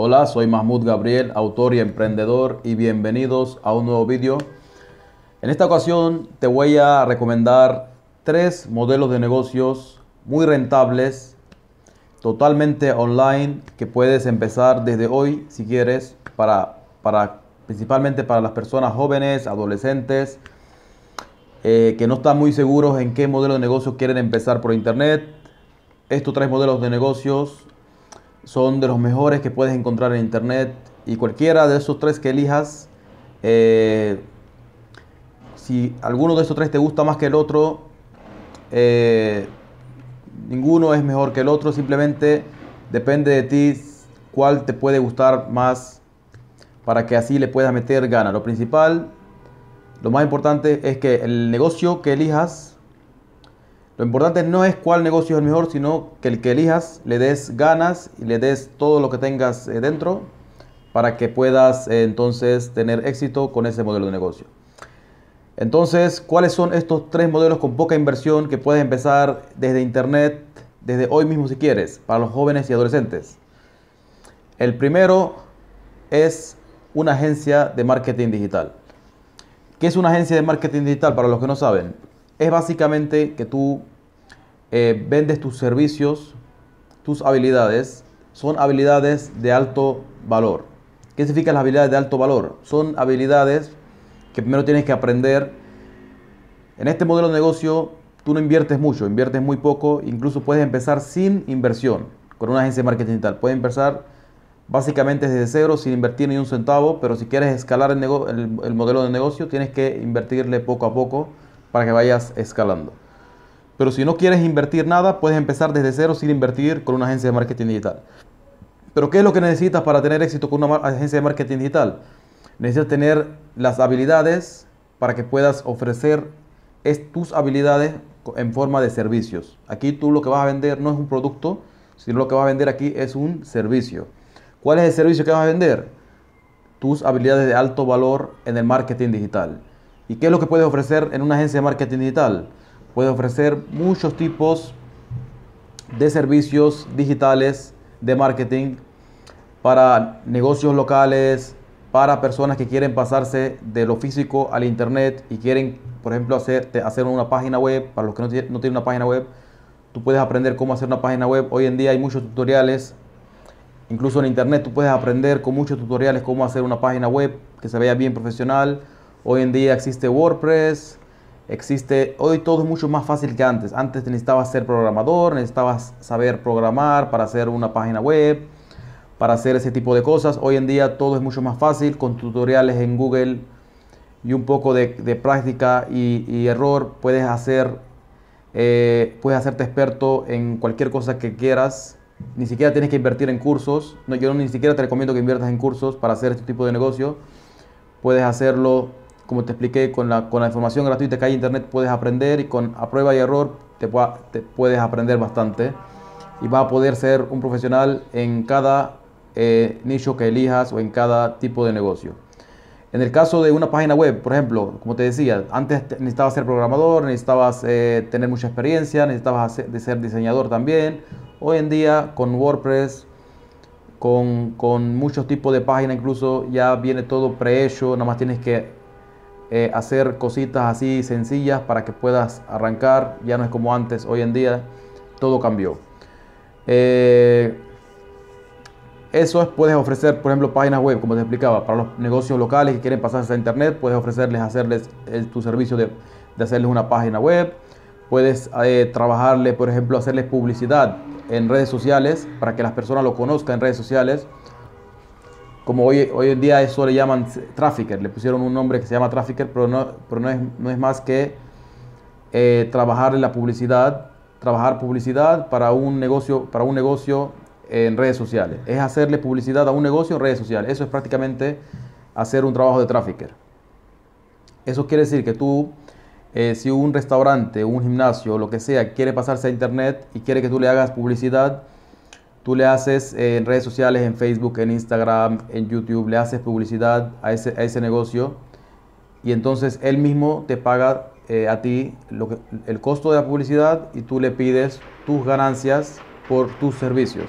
Hola, soy Mahmoud Gabriel, autor y emprendedor y bienvenidos a un nuevo vídeo. En esta ocasión te voy a recomendar tres modelos de negocios muy rentables, totalmente online, que puedes empezar desde hoy si quieres, para, para, principalmente para las personas jóvenes, adolescentes, eh, que no están muy seguros en qué modelo de negocio quieren empezar por internet. Estos tres modelos de negocios son de los mejores que puedes encontrar en internet y cualquiera de esos tres que elijas, eh, si alguno de esos tres te gusta más que el otro, eh, ninguno es mejor que el otro, simplemente depende de ti cuál te puede gustar más para que así le puedas meter ganas. Lo principal lo más importante es que el negocio que elijas, lo importante no es cuál negocio es el mejor, sino que el que elijas le des ganas y le des todo lo que tengas eh, dentro para que puedas eh, entonces tener éxito con ese modelo de negocio. Entonces, ¿cuáles son estos tres modelos con poca inversión que puedes empezar desde internet, desde hoy mismo si quieres, para los jóvenes y adolescentes? El primero es una agencia de marketing digital. ¿Qué es una agencia de marketing digital para los que no saben? Es básicamente que tú eh, vendes tus servicios, tus habilidades, son habilidades de alto valor. ¿Qué significan las habilidades de alto valor? Son habilidades que primero tienes que aprender. En este modelo de negocio tú no inviertes mucho, inviertes muy poco, incluso puedes empezar sin inversión con una agencia de marketing digital. Puedes empezar básicamente desde cero sin invertir ni un centavo, pero si quieres escalar el, el, modelo de negocio tienes que invertirle poco a poco para que vayas escalando. Pero si no quieres invertir nada, puedes empezar desde cero sin invertir con una agencia de marketing digital. Pero ¿qué es lo que necesitas para tener éxito con una agencia de marketing digital? Necesitas tener las habilidades para que puedas ofrecer tus habilidades en forma de servicios. Aquí tú lo que vas a vender no es un producto, sino lo que vas a vender aquí es un servicio. ¿Cuál es el servicio que vas a vender? Tus habilidades de alto valor en el marketing digital. ¿Y qué es lo que puedes ofrecer en una agencia de marketing digital? Puedes ofrecer muchos tipos de servicios digitales de marketing para negocios locales, para personas que quieren pasarse de lo físico al internet y quieren, por ejemplo, hacer, hacer una página web. Para los que no, tienen una página web, tú puedes aprender cómo hacer una página web. Hoy en día hay muchos tutoriales Incluso en internet tú puedes aprender con muchos tutoriales cómo hacer una página web que se vea bien profesional. Hoy en día existe WordPress, existe, hoy todo es mucho más fácil que antes. Antes necesitabas ser programador, necesitabas saber programar para hacer una página web, para hacer ese tipo de cosas. Hoy en día todo es mucho más fácil con tutoriales en Google y un poco de, práctica y, error. Puedes hacer, eh, puedes hacerte experto en cualquier cosa que quieras ni siquiera tienes que invertir en cursos. No, yo ni siquiera te recomiendo que inviertas en cursos para hacer este tipo de negocio. Puedes hacerlo, como te expliqué, con la, con la información gratuita que hay en internet puedes aprender y con a prueba y error te, puedes aprender bastante. Y vas a poder ser un profesional en cada eh, nicho que elijas o en cada tipo de negocio. En el caso de una página web, por ejemplo, como te decía, antes necesitabas ser programador, necesitabas eh, tener mucha experiencia, necesitabas ser diseñador también, Hoy en día con WordPress, con, muchos tipos de páginas, incluso ya viene todo prehecho, nada más tienes que eh, hacer cositas así sencillas para que puedas arrancar, ya no es como antes, hoy en día todo cambió. Eh, eso es, puedes ofrecer, por ejemplo, páginas web, como te explicaba, para los negocios locales que quieren pasarse a internet, puedes ofrecerles, hacerles tu servicio de, de hacerles una página web, puedes eh, trabajarle, por ejemplo, hacerles publicidad en redes sociales para que las personas lo conozcan en redes sociales. Como hoy, hoy en día eso le llaman trafficker, le pusieron un nombre que se llama trafficker, pero no, pero no, es, no es más que eh, trabajar en la publicidad, trabajar publicidad para un negocio, para un negocio en redes sociales. Es hacerle publicidad a un negocio en redes sociales. Eso es prácticamente hacer un trabajo de trafficker. Eso quiere decir que tú eh, si un restaurante, un gimnasio, lo que sea, quiere pasarse a internet y quiere que tú le hagas publicidad, tú le haces en redes sociales, en Facebook, en Instagram, en YouTube, le haces publicidad a ese, a ese negocio y entonces él mismo te paga eh, a ti el costo de la publicidad y tú le pides tus ganancias por tus servicios.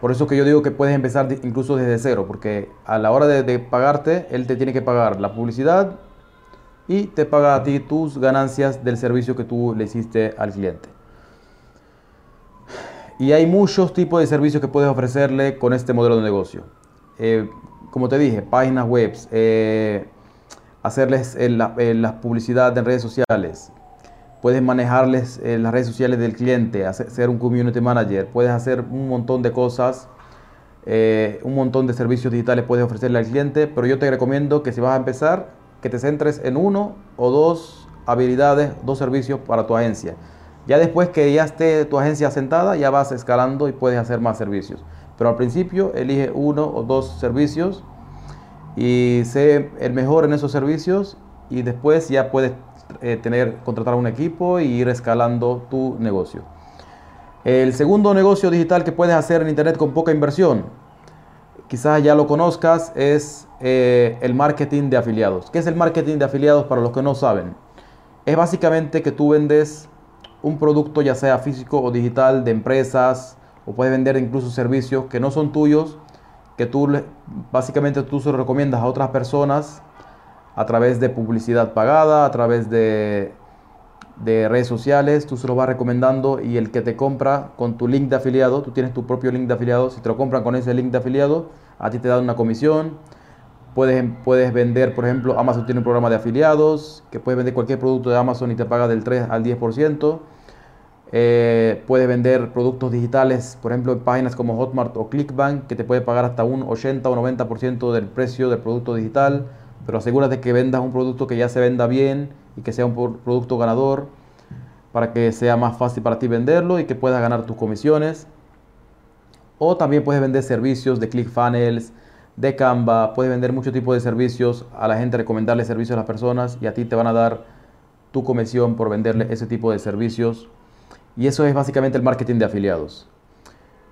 Por eso que yo digo que puedes empezar incluso desde cero, porque a la hora de, pagarte, él te tiene que pagar la publicidad y te paga a ti tus ganancias del servicio que tú le hiciste al cliente. Y hay muchos tipos de servicios que puedes ofrecerle con este modelo de negocio. Eh, como te dije, páginas web, eh, hacerles la, la, publicidad en redes sociales, puedes manejarles eh, las redes sociales del cliente, hacer, ser un community manager, puedes hacer un montón de cosas, eh, un montón de servicios digitales puedes ofrecerle al cliente, pero yo te recomiendo que si vas a empezar, que te centres en uno o dos habilidades, dos servicios para tu agencia. Ya después que ya esté tu agencia asentada, ya vas escalando y puedes hacer más servicios. Pero al principio elige uno o dos servicios y sé el mejor en esos servicios y después ya puedes eh, tener, contratar un equipo y ir escalando tu negocio. El segundo negocio digital que puedes hacer en Internet con poca inversión, quizás ya lo conozcas, es eh, el marketing de afiliados. ¿Qué es el marketing de afiliados para los que no saben? Es básicamente que tú vendes un producto ya sea físico o digital de empresas o puedes vender incluso servicios que no son tuyos, que tú básicamente tú se lo recomiendas a otras personas a través de publicidad pagada, a través de, de redes sociales, tú se lo vas recomendando y el que te compra con tu link de afiliado, tú tienes tu propio link de afiliado, si te lo compran con ese link de afiliado, a ti te dan una comisión. Puedes, puedes vender, por ejemplo, Amazon tiene un programa de afiliados, que puedes vender cualquier producto de Amazon y te paga del 3 al 10%. Eh, puedes vender productos digitales, por ejemplo, en páginas como Hotmart o Clickbank, que te puede pagar hasta un 80 o 90% del precio del producto digital pero asegúrate que vendas un producto que ya se venda bien y que sea un producto ganador para que sea más fácil para ti venderlo y que puedas ganar tus comisiones. O también puedes vender servicios de ClickFunnels, de Canva, puedes vender muchos tipos de servicios a la gente, recomendarle servicios a las personas y a ti te van a dar tu comisión por venderle ese tipo de servicios. Y eso es básicamente el marketing de afiliados.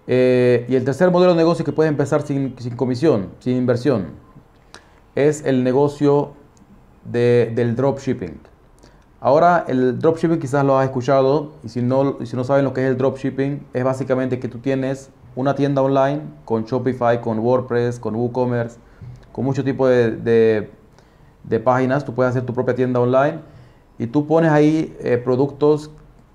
Eh, y el tercer modelo de negocio que puedes empezar sin, sin comisión, sin inversión es el negocio de, del dropshipping. Ahora el dropshipping quizás lo has escuchado y si no, si no saben lo que es el dropshipping es básicamente que tú tienes una tienda online con Shopify, con WordPress, con WooCommerce, con mucho tipo de, de, páginas. Tú puedes hacer tu propia tienda online y tú pones ahí eh, productos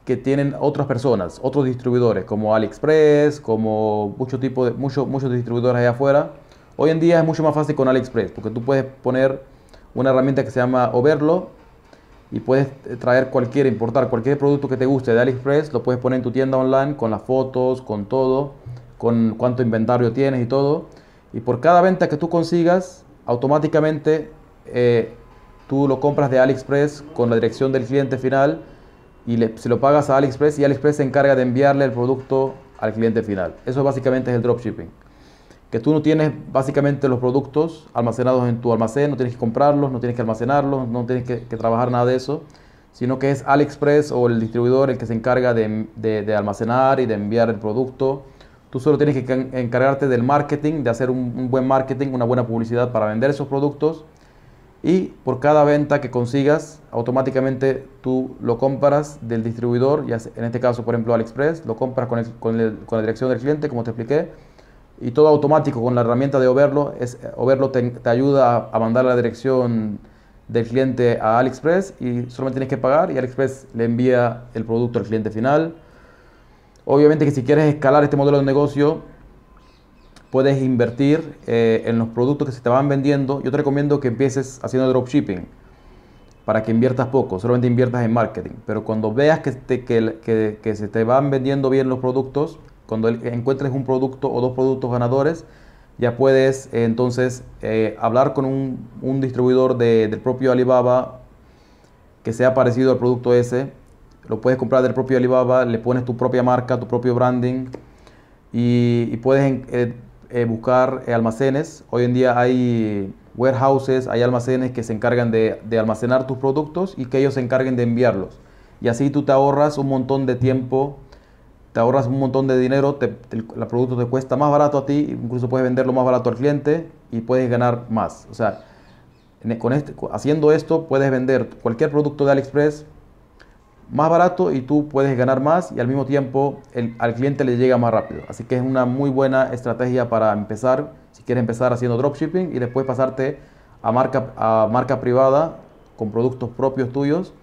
que tienen otras personas, otros distribuidores como AliExpress, como mucho tipo de, muchos muchos distribuidores allá afuera Hoy en día es mucho más fácil con AliExpress porque tú puedes poner una herramienta que se llama Overlo y puedes traer cualquier, importar cualquier producto que te guste de AliExpress, lo puedes poner en tu tienda online con las fotos, con todo, con cuánto inventario tienes y todo. Y por cada venta que tú consigas, automáticamente eh, tú lo compras de AliExpress con la dirección del cliente final y le, se lo pagas a AliExpress y AliExpress se encarga de enviarle el producto al cliente final. Eso básicamente es el dropshipping que tú no tienes básicamente los productos almacenados en tu almacén, no tienes que comprarlos, no tienes que almacenarlos, no tienes que, trabajar nada de eso, sino que es AliExpress o el distribuidor el que se encarga de, almacenar y de enviar el producto. Tú solo tienes que encargarte del marketing, de hacer un, buen marketing, una buena publicidad para vender esos productos. Y por cada venta que consigas, automáticamente tú lo compras del distribuidor, ya en este caso, por ejemplo, AliExpress, lo compras con, la dirección del cliente, como te expliqué y todo automático con la herramienta de Overlo. Es, Overlo te, ayuda a mandar la dirección del cliente a AliExpress y solamente tienes que pagar y AliExpress le envía el producto al cliente final. Obviamente que si quieres escalar este modelo de negocio, puedes invertir eh, en los productos que se te van vendiendo. Yo te recomiendo que empieces haciendo dropshipping para que inviertas poco, solamente inviertas en marketing. Pero cuando veas que, que, que se te van vendiendo bien los productos, cuando encuentres un producto o dos productos ganadores, ya puedes eh, entonces eh, hablar con un, distribuidor del propio Alibaba que sea parecido al producto ese. Lo puedes comprar del propio Alibaba, le pones tu propia marca, tu propio branding y, puedes buscar almacenes. Hoy en día hay warehouses, hay almacenes que se encargan de, almacenar tus productos y que ellos se encarguen de enviarlos. Y así tú te ahorras un montón de tiempo te ahorras un montón de dinero, el producto te cuesta más barato a ti, incluso puedes venderlo más barato al cliente y puedes ganar más. O sea, con este, haciendo esto puedes vender cualquier producto de AliExpress más barato y tú puedes ganar más y al mismo tiempo al cliente le llega más rápido. Así que es una muy buena estrategia para empezar, si quieres empezar haciendo dropshipping y después pasarte a marca, a marca privada con productos propios tuyos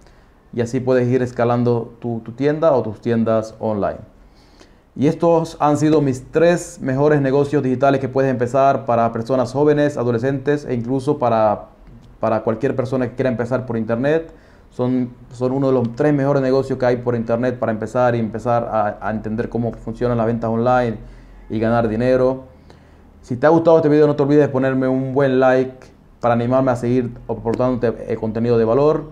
y así puedes ir escalando tu, tu tienda o tus tiendas online. Y estos han sido mis tres mejores negocios digitales que puedes empezar para personas jóvenes, adolescentes e incluso para, para cualquier persona que quiera empezar por internet. Son, son uno de los tres mejores negocios que hay por internet para empezar y empezar a, a entender cómo funcionan las ventas online y ganar dinero. Si te ha gustado este video no te olvides de ponerme un buen like para animarme a seguir aportándote eh, contenido de valor.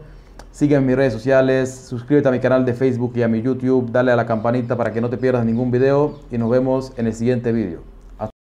Sígueme en mis redes sociales, suscríbete a mi canal de Facebook y a mi YouTube, dale a la campanita para que no te pierdas ningún video y nos vemos en el siguiente video.